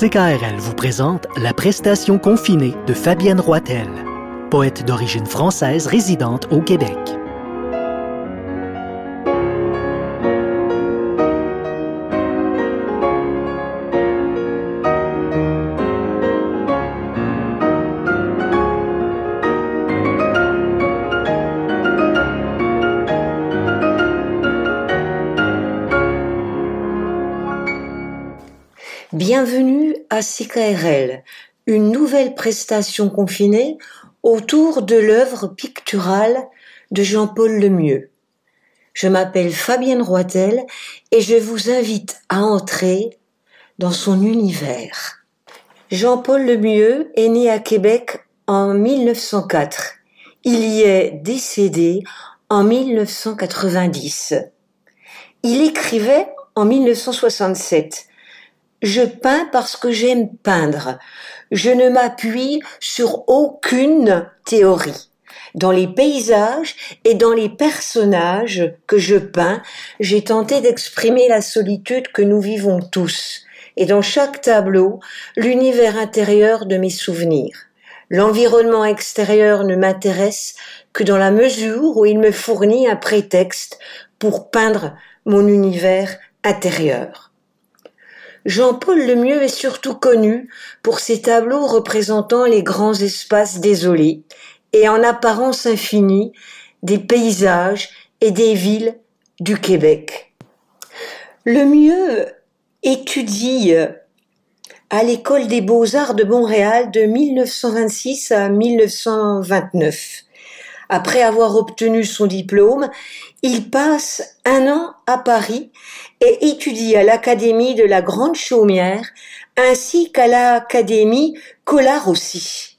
CKRL vous présente la prestation confinée de Fabienne Roitel, poète d'origine française résidente au Québec. Bienvenue à CKRL, une nouvelle prestation confinée autour de l'œuvre picturale de Jean-Paul Lemieux. Je m'appelle Fabienne Roitel et je vous invite à entrer dans son univers. Jean-Paul Lemieux est né à Québec en 1904. Il y est décédé en 1990. Il écrivait en 1967 je peins parce que j'aime peindre. Je ne m'appuie sur aucune théorie. Dans les paysages et dans les personnages que je peins, j'ai tenté d'exprimer la solitude que nous vivons tous, et dans chaque tableau, l'univers intérieur de mes souvenirs. L'environnement extérieur ne m'intéresse que dans la mesure où il me fournit un prétexte pour peindre mon univers intérieur. Jean-Paul Lemieux est surtout connu pour ses tableaux représentant les grands espaces désolés et en apparence infinie des paysages et des villes du Québec. Lemieux étudie à l'école des beaux-arts de Montréal de 1926 à 1929. Après avoir obtenu son diplôme, il passe un an à Paris et étudie à l'Académie de la Grande Chaumière ainsi qu'à l'Académie Collard aussi.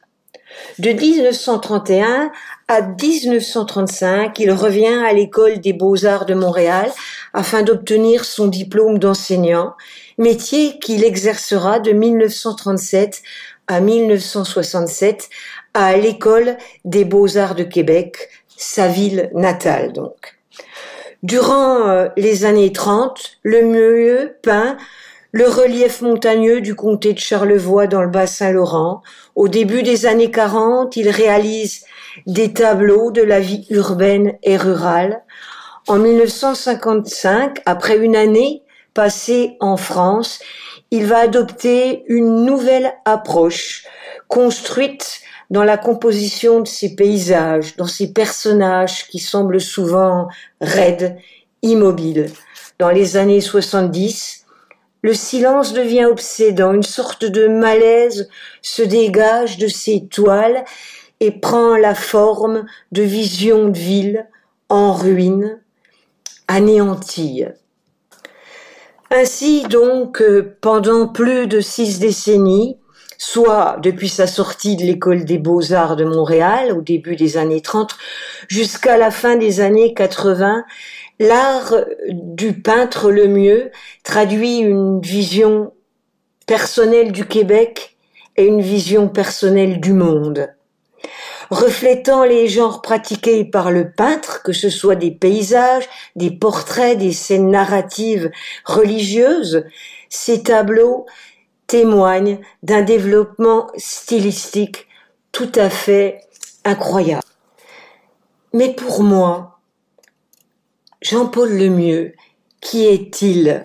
De 1931 à 1935, il revient à l'école des beaux-arts de Montréal afin d'obtenir son diplôme d'enseignant, métier qu'il exercera de 1937 à 1967 à l'école des beaux-arts de Québec, sa ville natale donc. Durant euh, les années 30, le mieux peint le relief montagneux du comté de Charlevoix dans le Bas-Saint-Laurent. Au début des années 40, il réalise des tableaux de la vie urbaine et rurale. En 1955, après une année passée en France, il va adopter une nouvelle approche construite dans la composition de ces paysages, dans ces personnages qui semblent souvent raides, immobiles. Dans les années 70, le silence devient obsédant, une sorte de malaise se dégage de ces toiles et prend la forme de visions de villes en ruine, anéanties. Ainsi donc, pendant plus de six décennies, soit depuis sa sortie de l'école des beaux-arts de Montréal au début des années 30 jusqu'à la fin des années 80, l'art du peintre le mieux traduit une vision personnelle du Québec et une vision personnelle du monde. Reflétant les genres pratiqués par le peintre, que ce soit des paysages, des portraits, des scènes narratives religieuses, ces tableaux témoigne d'un développement stylistique tout à fait incroyable. Mais pour moi, Jean-Paul Lemieux, qui est-il?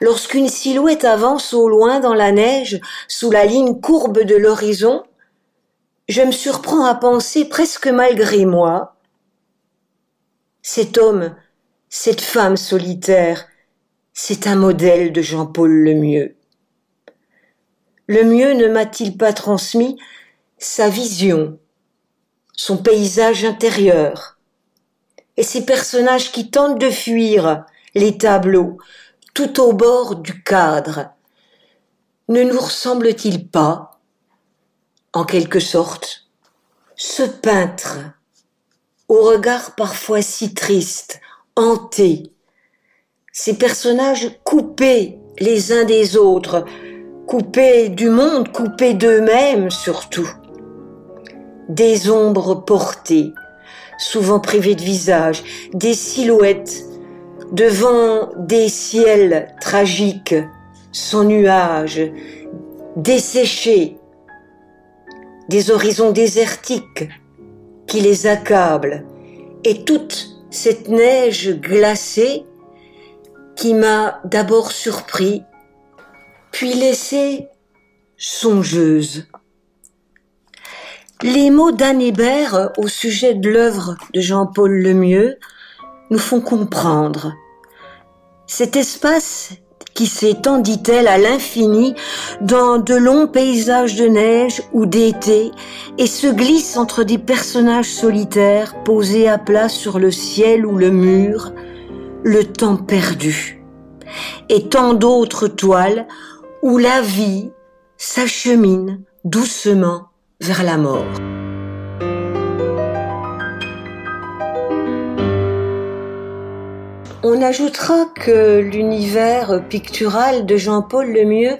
Lorsqu'une silhouette avance au loin dans la neige, sous la ligne courbe de l'horizon, je me surprends à penser presque malgré moi, cet homme, cette femme solitaire, c'est un modèle de Jean-Paul Lemieux. Le mieux ne m'a-t-il pas transmis sa vision, son paysage intérieur, et ces personnages qui tentent de fuir les tableaux tout au bord du cadre, ne nous ressemble-t-il pas, en quelque sorte, ce peintre, au regard parfois si triste, hanté, ces personnages coupés les uns des autres, coupés du monde, coupés d'eux-mêmes surtout. Des ombres portées, souvent privées de visage, des silhouettes devant des ciels tragiques, sans nuages, desséchés, des horizons désertiques qui les accablent, et toute cette neige glacée qui m'a d'abord surpris, puis laissé songeuse. Les mots d'Anne au sujet de l'œuvre de Jean-Paul Lemieux nous font comprendre cet espace qui s'étend, dit-elle, à l'infini dans de longs paysages de neige ou d'été et se glisse entre des personnages solitaires posés à plat sur le ciel ou le mur, le temps perdu. Et tant d'autres toiles où la vie s'achemine doucement vers la mort. On ajoutera que l'univers pictural de Jean-Paul Lemieux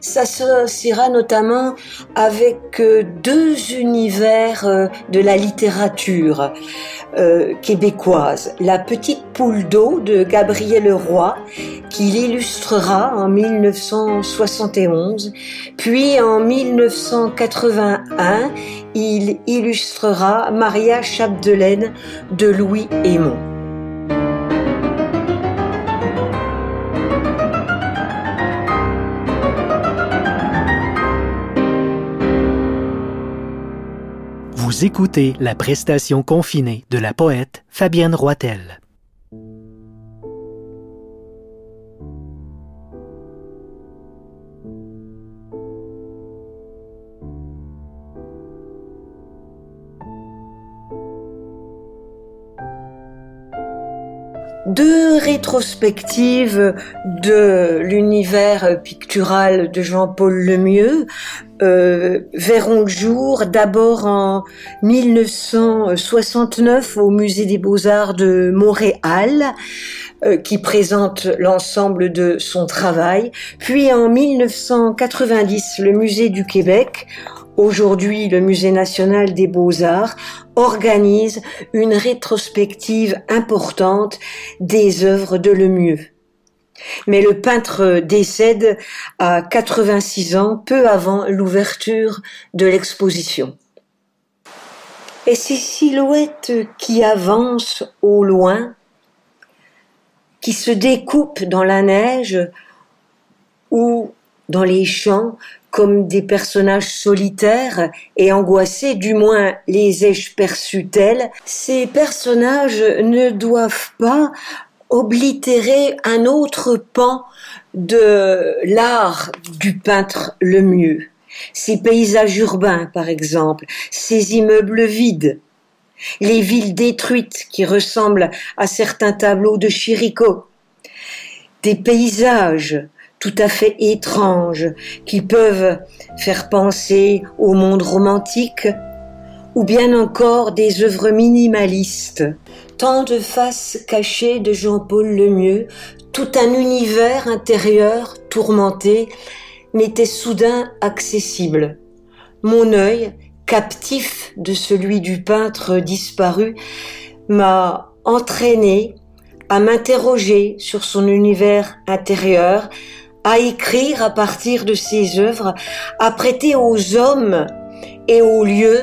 s'associera notamment avec euh, deux univers euh, de la littérature euh, québécoise. La petite poule d'eau de Gabriel Roy, qu'il illustrera en 1971, puis en 1981, il illustrera Maria Chapdelaine de Louis Aymon. Écoutez la prestation confinée de la poète Fabienne Roitel. Deux rétrospectives de l'univers pictural de Jean-Paul Lemieux euh, verront le jour d'abord en 1969 au Musée des Beaux-Arts de Montréal euh, qui présente l'ensemble de son travail, puis en 1990 le Musée du Québec Aujourd'hui, le Musée national des beaux-arts organise une rétrospective importante des œuvres de Lemieux. Mais le peintre décède à 86 ans, peu avant l'ouverture de l'exposition. Et ces silhouettes qui avancent au loin, qui se découpent dans la neige ou dans les champs comme des personnages solitaires et angoissés, du moins les ai-je perçus tels, ces personnages ne doivent pas oblitérer un autre pan de l'art du peintre le mieux. Ces paysages urbains, par exemple, ces immeubles vides, les villes détruites qui ressemblent à certains tableaux de Chirico, des paysages tout à fait étranges qui peuvent faire penser au monde romantique ou bien encore des œuvres minimalistes. Tant de faces cachées de Jean-Paul Lemieux, tout un univers intérieur tourmenté m'était soudain accessible. Mon œil, captif de celui du peintre disparu, m'a entraîné à m'interroger sur son univers intérieur, à écrire à partir de ses œuvres, à prêter aux hommes et aux lieux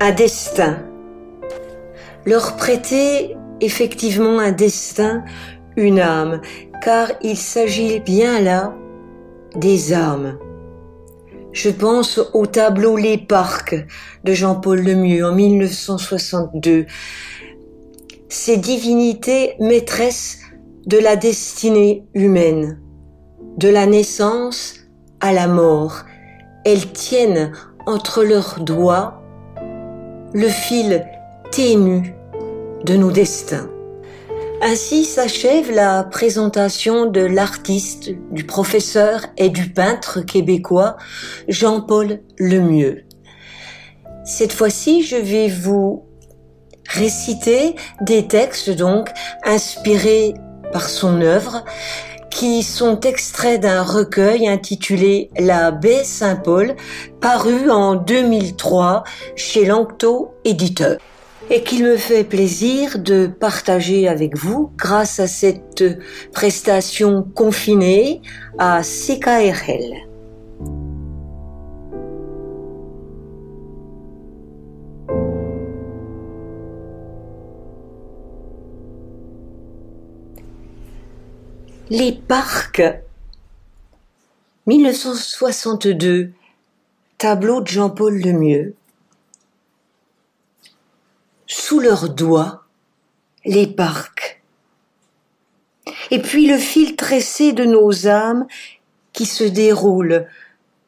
un destin. Leur prêter effectivement un destin, une âme, car il s'agit bien là des âmes. Je pense au tableau Les Parcs de Jean-Paul Lemieux en 1962. Ces divinités maîtresses de la destinée humaine de la naissance à la mort. Elles tiennent entre leurs doigts le fil ténu de nos destins. Ainsi s'achève la présentation de l'artiste, du professeur et du peintre québécois Jean-Paul Lemieux. Cette fois-ci, je vais vous réciter des textes donc inspirés par son œuvre qui sont extraits d'un recueil intitulé La baie Saint-Paul, paru en 2003 chez Lanctot Éditeur. et qu'il me fait plaisir de partager avec vous grâce à cette prestation confinée à CKRL. Les parcs 1962 Tableau de Jean-Paul Lemieux Sous leurs doigts, les parcs. Et puis le fil tressé de nos âmes qui se déroule,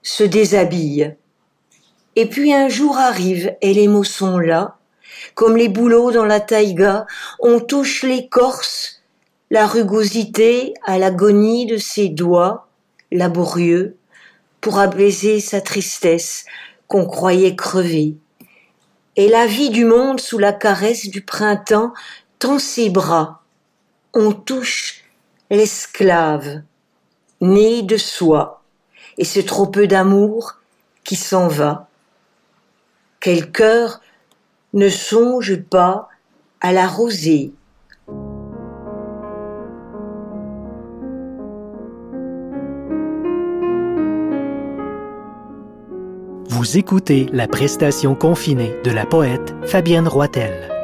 se déshabille. Et puis un jour arrive et les mots sont là, comme les bouleaux dans la taïga, on touche l'écorce la rugosité à l'agonie de ses doigts laborieux pour apaiser sa tristesse qu'on croyait crever. Et la vie du monde sous la caresse du printemps tend ses bras. On touche l'esclave, né de soi, et ce trop peu d'amour qui s'en va. Quel cœur ne songe pas à la rosée Vous écoutez la prestation confinée de la poète Fabienne Roitel.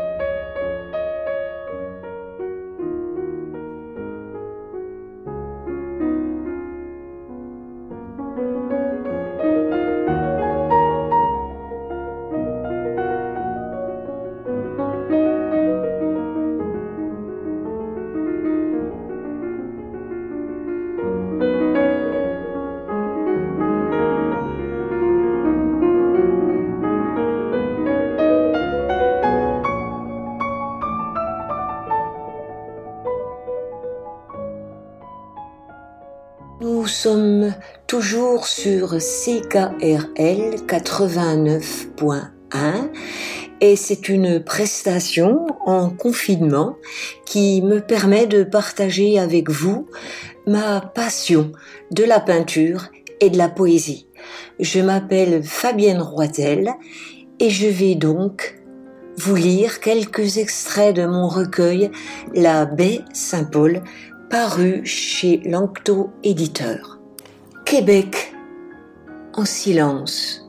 Toujours sur CKRL 89.1 et c'est une prestation en confinement qui me permet de partager avec vous ma passion de la peinture et de la poésie. Je m'appelle Fabienne Roitel et je vais donc vous lire quelques extraits de mon recueil La baie Saint-Paul paru chez Lanctot Éditeur. Québec en silence.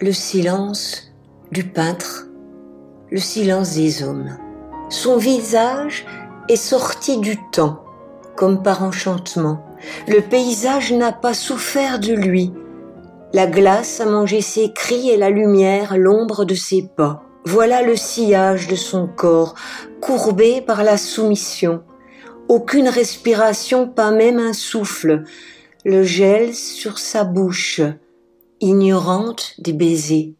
Le silence du peintre, le silence des hommes. Son visage est sorti du temps, comme par enchantement. Le paysage n'a pas souffert de lui. La glace a mangé ses cris et la lumière l'ombre de ses pas. Voilà le sillage de son corps, courbé par la soumission aucune respiration, pas même un souffle, le gel sur sa bouche, ignorante des baisers.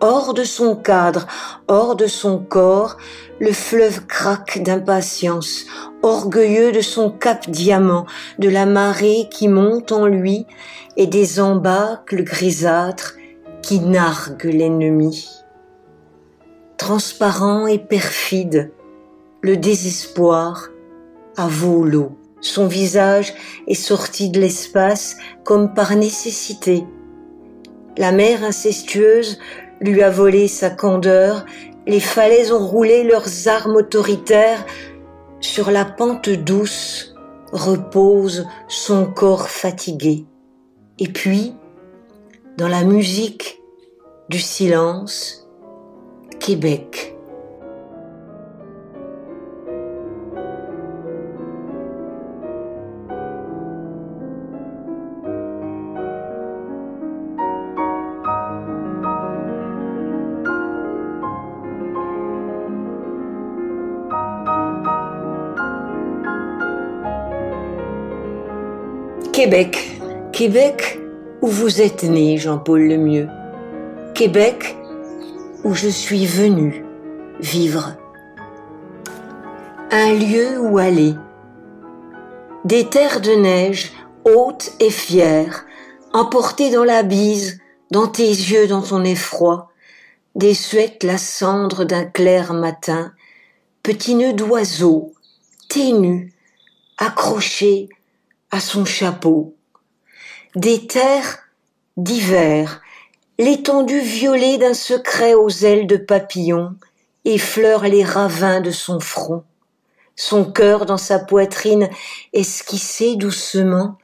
Hors de son cadre, hors de son corps, le fleuve craque d'impatience, orgueilleux de son cap diamant, de la marée qui monte en lui et des embâcles grisâtres qui narguent l'ennemi. Transparent et perfide, le désespoir, à volo. Son visage est sorti de l'espace comme par nécessité. La mer incestueuse lui a volé sa candeur, les falaises ont roulé leurs armes autoritaires, sur la pente douce repose son corps fatigué. Et puis, dans la musique du silence, Québec. Québec. Québec où vous êtes né, Jean-Paul Lemieux. Québec où je suis venu vivre. Un lieu où aller. Des terres de neige, hautes et fières, emportées dans la bise, dans tes yeux, dans ton effroi, des suettes la cendre d'un clair matin, petits nœuds d'oiseaux, ténus, accrochés à son chapeau. Des terres d'hiver, l'étendue violée d'un secret aux ailes de papillon effleure les ravins de son front. Son cœur dans sa poitrine esquissé doucement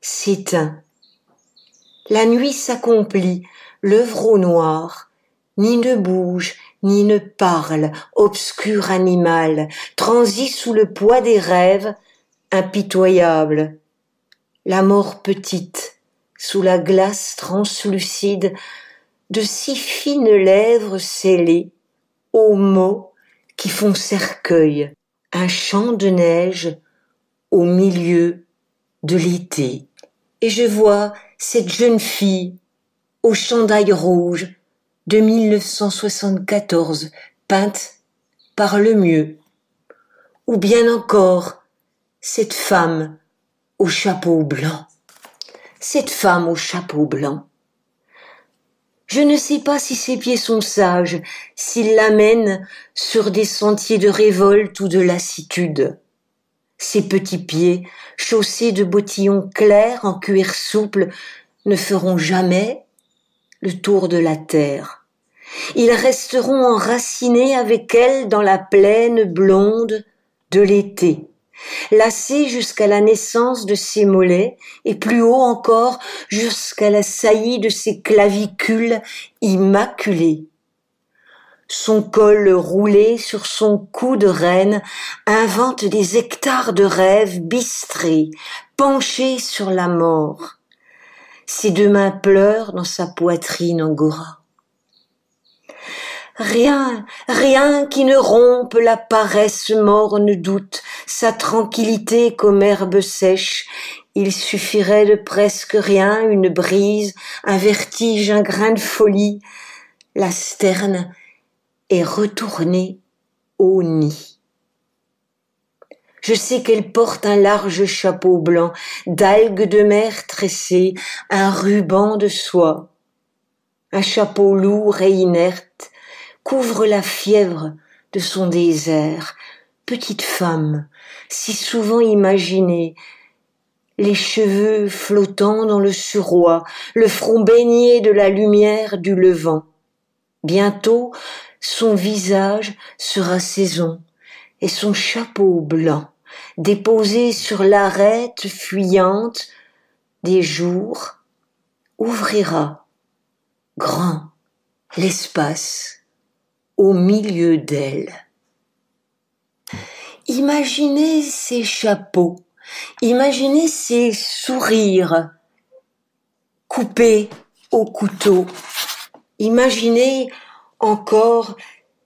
s'éteint. La nuit s'accomplit, l'œuvre au noir, ni ne bouge, ni ne parle, obscur animal, transit sous le poids des rêves, impitoyable. La mort petite, sous la glace translucide, de si fines lèvres scellées, aux mots qui font cercueil, un champ de neige au milieu de l'été. Et je vois cette jeune fille au chandail rouge de 1974, peinte par le mieux. Ou bien encore cette femme au chapeau blanc. Cette femme au chapeau blanc. Je ne sais pas si ses pieds sont sages, s'ils l'amènent sur des sentiers de révolte ou de lassitude. Ses petits pieds, chaussés de bottillons clairs en cuir souple, ne feront jamais le tour de la terre. Ils resteront enracinés avec elle dans la plaine blonde de l'été lacé jusqu'à la naissance de ses mollets et plus haut encore jusqu'à la saillie de ses clavicules immaculées. Son col roulé sur son cou de reine invente des hectares de rêves bistrés, penchés sur la mort. Ses deux mains pleurent dans sa poitrine angora. Rien, rien qui ne rompe la paresse morne doute, sa tranquillité comme herbe sèche. Il suffirait de presque rien, une brise, un vertige, un grain de folie. La sterne est retournée au nid. Je sais qu'elle porte un large chapeau blanc, d'algues de mer tressées, un ruban de soie, un chapeau lourd et inerte, couvre la fièvre de son désert, petite femme, si souvent imaginée, les cheveux flottant dans le suroît, le front baigné de la lumière du levant. Bientôt, son visage sera saison, et son chapeau blanc, déposé sur l'arête fuyante des jours, ouvrira grand l'espace au milieu d'elle. Imaginez ces chapeaux, imaginez ces sourires coupés au couteau, imaginez encore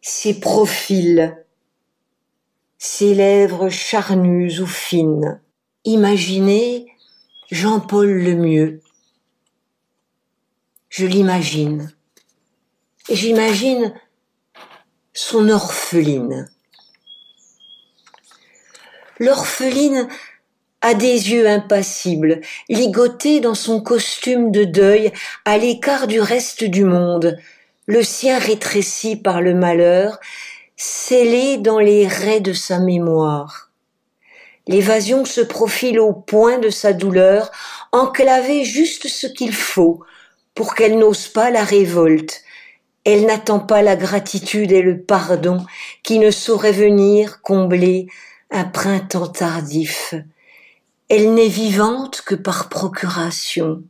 ces profils, ces lèvres charnues ou fines. Imaginez Jean-Paul Lemieux. Je l'imagine. J'imagine son orpheline. L'orpheline a des yeux impassibles, ligotée dans son costume de deuil, à l'écart du reste du monde, le sien rétréci par le malheur, scellé dans les raies de sa mémoire. L'évasion se profile au point de sa douleur, enclavée juste ce qu'il faut pour qu'elle n'ose pas la révolte, elle n'attend pas la gratitude et le pardon qui ne sauraient venir combler un printemps tardif. Elle n'est vivante que par procuration.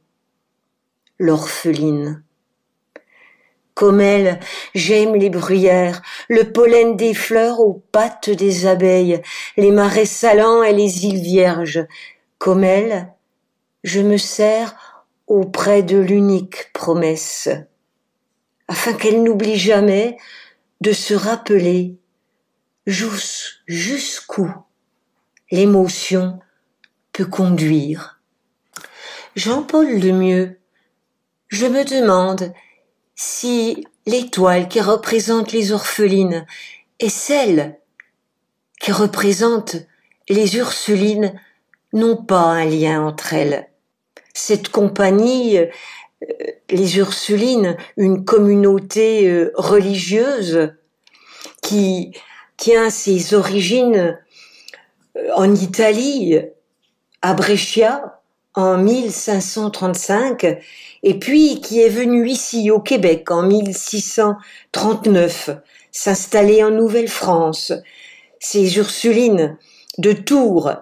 L'orpheline. Comme elle, j'aime les bruyères, le pollen des fleurs aux pattes des abeilles, les marais salants et les îles vierges. Comme elle, je me sers auprès de l'unique promesse afin qu'elle n'oublie jamais de se rappeler jusqu'où l'émotion peut conduire. Jean-Paul Lemieux, je me demande si l'étoile qui représente les orphelines et celle qui représente les Ursulines n'ont pas un lien entre elles. Cette compagnie les Ursulines, une communauté euh, religieuse qui tient ses origines euh, en Italie, à Brescia, en 1535 et puis qui est venu ici au Québec en 1639 s'installer en Nouvelle-France. Ces Ursulines de Tours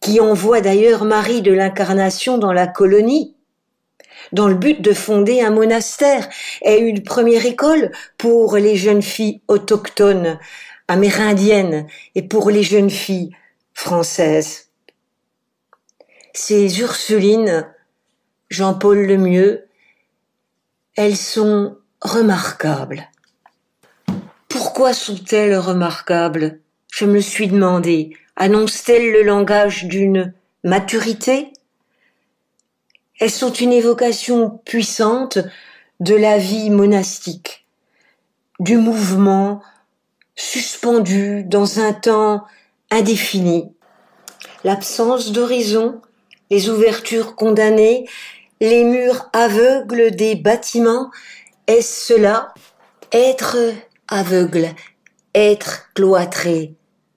qui envoient d'ailleurs Marie de l'Incarnation dans la colonie dans le but de fonder un monastère et une première école pour les jeunes filles autochtones, amérindiennes et pour les jeunes filles françaises. Ces Ursulines, Jean-Paul Lemieux, elles sont remarquables. Pourquoi sont-elles remarquables? Je me suis demandé. Annoncent-elles le langage d'une maturité? Elles sont une évocation puissante de la vie monastique, du mouvement suspendu dans un temps indéfini. L'absence d'horizon, les ouvertures condamnées, les murs aveugles des bâtiments, est-ce cela? Être aveugle, être cloîtré,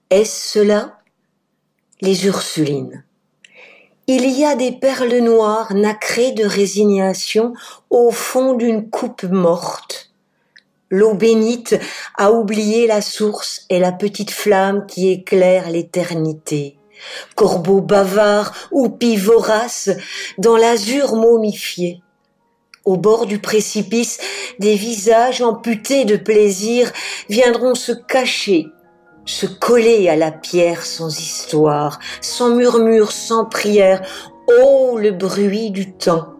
est-ce cela? Les Ursulines. Il y a des perles noires nacrées de résignation au fond d'une coupe morte. L'eau bénite a oublié la source et la petite flamme qui éclaire l'éternité. Corbeau bavard ou vorace dans l'azur momifié. Au bord du précipice, des visages amputés de plaisir viendront se cacher se coller à la pierre sans histoire, sans murmure, sans prière. Oh, le bruit du temps.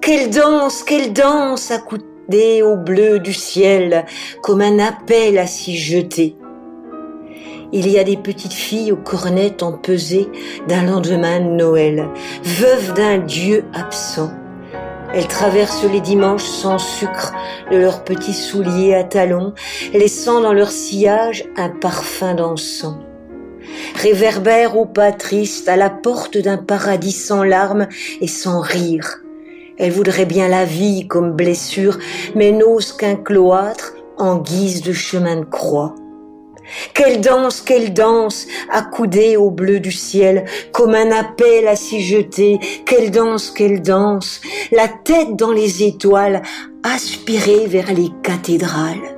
Quelle danse, quelle danse accoudée au bleu du ciel, comme un appel à s'y jeter. Il y a des petites filles aux cornettes empesées d'un lendemain de Noël, veuves d'un Dieu absent elles traversent les dimanches sans sucre de leurs petits souliers à talons, laissant dans leur sillage un parfum d'encens. Réverbèrent au pas triste à la porte d'un paradis sans larmes et sans rire. Elles voudraient bien la vie comme blessure, mais n'osent qu'un cloître en guise de chemin de croix. Quelle danse, quelle danse, accoudée au bleu du ciel, comme un appel à s'y jeter. Quelle danse, quelle danse, la tête dans les étoiles, aspirée vers les cathédrales.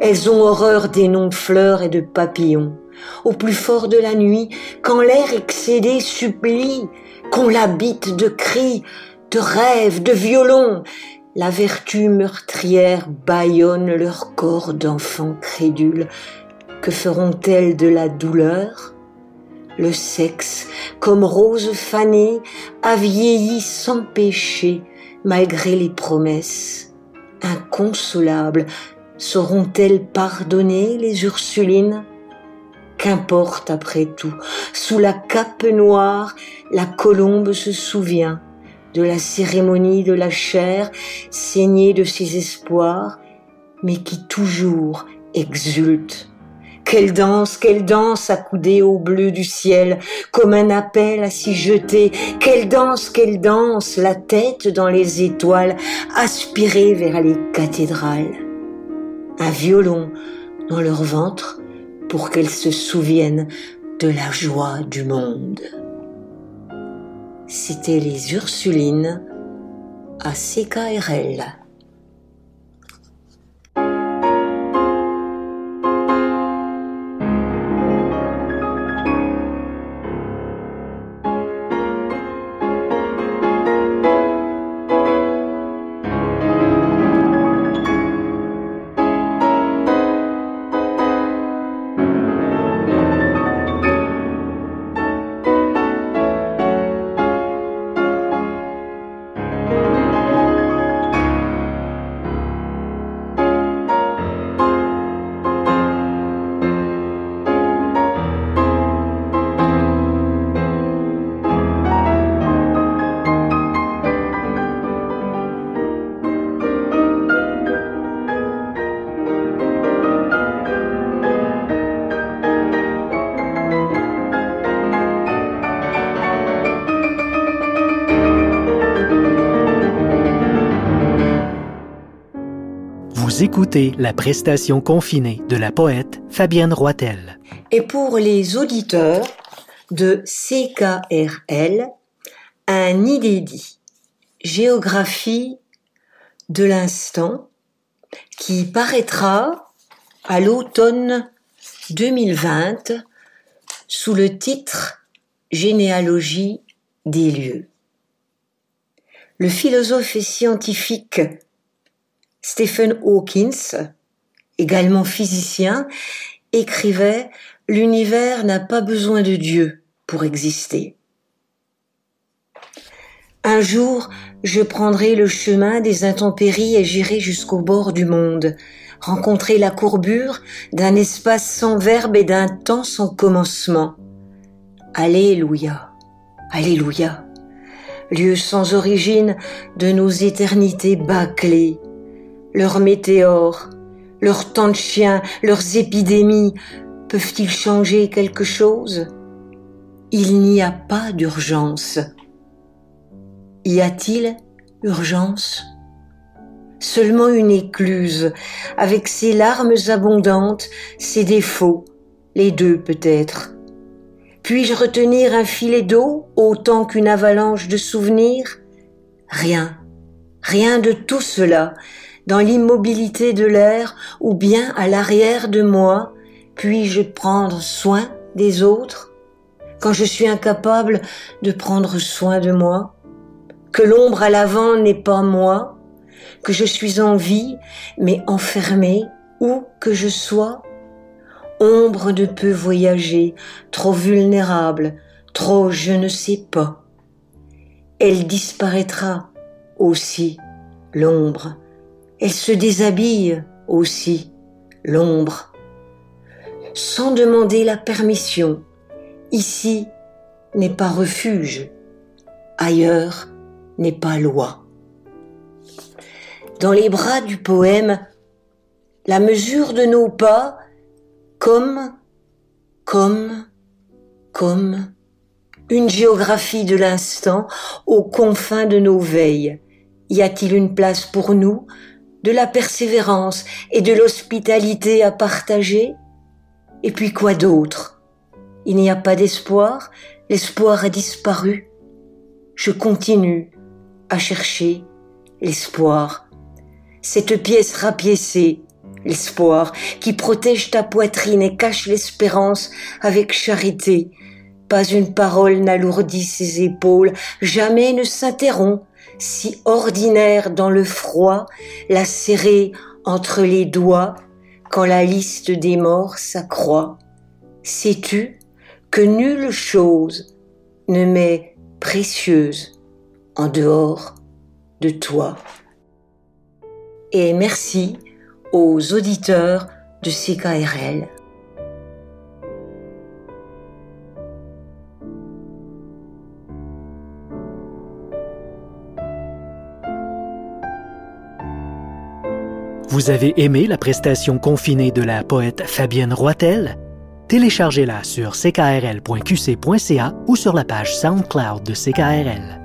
Elles ont horreur des noms de fleurs et de papillons. Au plus fort de la nuit, quand l'air excédé supplie, qu'on l'habite de cris, de rêves, de violons, la vertu meurtrière bâillonne leur corps d'enfants crédules. Que feront-elles de la douleur? Le sexe, comme rose fanée, a vieilli sans péché, malgré les promesses. Inconsolables, sauront-elles pardonner les Ursulines? Qu'importe après tout, sous la cape noire, la colombe se souvient de la cérémonie de la chair, saignée de ses espoirs, mais qui toujours exulte. Quelle danse, quelle danse accoudée au bleu du ciel, comme un appel à s'y jeter. Quelle danse, quelle danse, la tête dans les étoiles, aspirée vers les cathédrales. Un violon dans leur ventre pour qu'elles se souviennent de la joie du monde c'était les Ursulines à CKRL. Écoutez la prestation confinée de la poète Fabienne Roitel. Et pour les auditeurs de CKRL, un inédit, géographie de l'instant, qui paraîtra à l'automne 2020 sous le titre Généalogie des lieux. Le philosophe et scientifique Stephen Hawkins, également physicien, écrivait L'univers n'a pas besoin de Dieu pour exister. Un jour, je prendrai le chemin des intempéries et j'irai jusqu'au bord du monde, rencontrer la courbure d'un espace sans verbe et d'un temps sans commencement. Alléluia, Alléluia, lieu sans origine de nos éternités bâclées, leurs météores, leurs temps de chiens, leurs épidémies, peuvent-ils changer quelque chose? Il n'y a pas d'urgence. Y a-t-il urgence? Seulement une écluse, avec ses larmes abondantes, ses défauts, les deux peut-être. Puis-je retenir un filet d'eau autant qu'une avalanche de souvenirs? Rien, rien de tout cela, dans l'immobilité de l'air ou bien à l'arrière de moi, puis-je prendre soin des autres? Quand je suis incapable de prendre soin de moi que l'ombre à l'avant n'est pas moi, que je suis en vie, mais enfermée, où que je sois. Ombre ne peut voyager, trop vulnérable, trop je ne sais pas. Elle disparaîtra aussi, l'ombre. Elle se déshabille aussi, l'ombre. Sans demander la permission, ici n'est pas refuge, ailleurs n'est pas loi. Dans les bras du poème, la mesure de nos pas, comme, comme, comme, une géographie de l'instant aux confins de nos veilles. Y a-t-il une place pour nous, de la persévérance et de l'hospitalité à partager Et puis quoi d'autre? Il n'y a pas d'espoir, l'espoir a disparu. Je continue à chercher l'espoir. Cette pièce rapiécée, l'espoir, qui protège ta poitrine et cache l'espérance avec charité. Pas une parole n'alourdit ses épaules, jamais ne s'interrompt, si ordinaire dans le froid, la serrer entre les doigts, quand la liste des morts s'accroît. Sais-tu que nulle chose ne m'est précieuse en dehors de toi? Et merci aux auditeurs de CKRL. Vous avez aimé la prestation confinée de la poète Fabienne Roitel? Téléchargez-la sur ckrl.qc.ca ou sur la page SoundCloud de CKRL.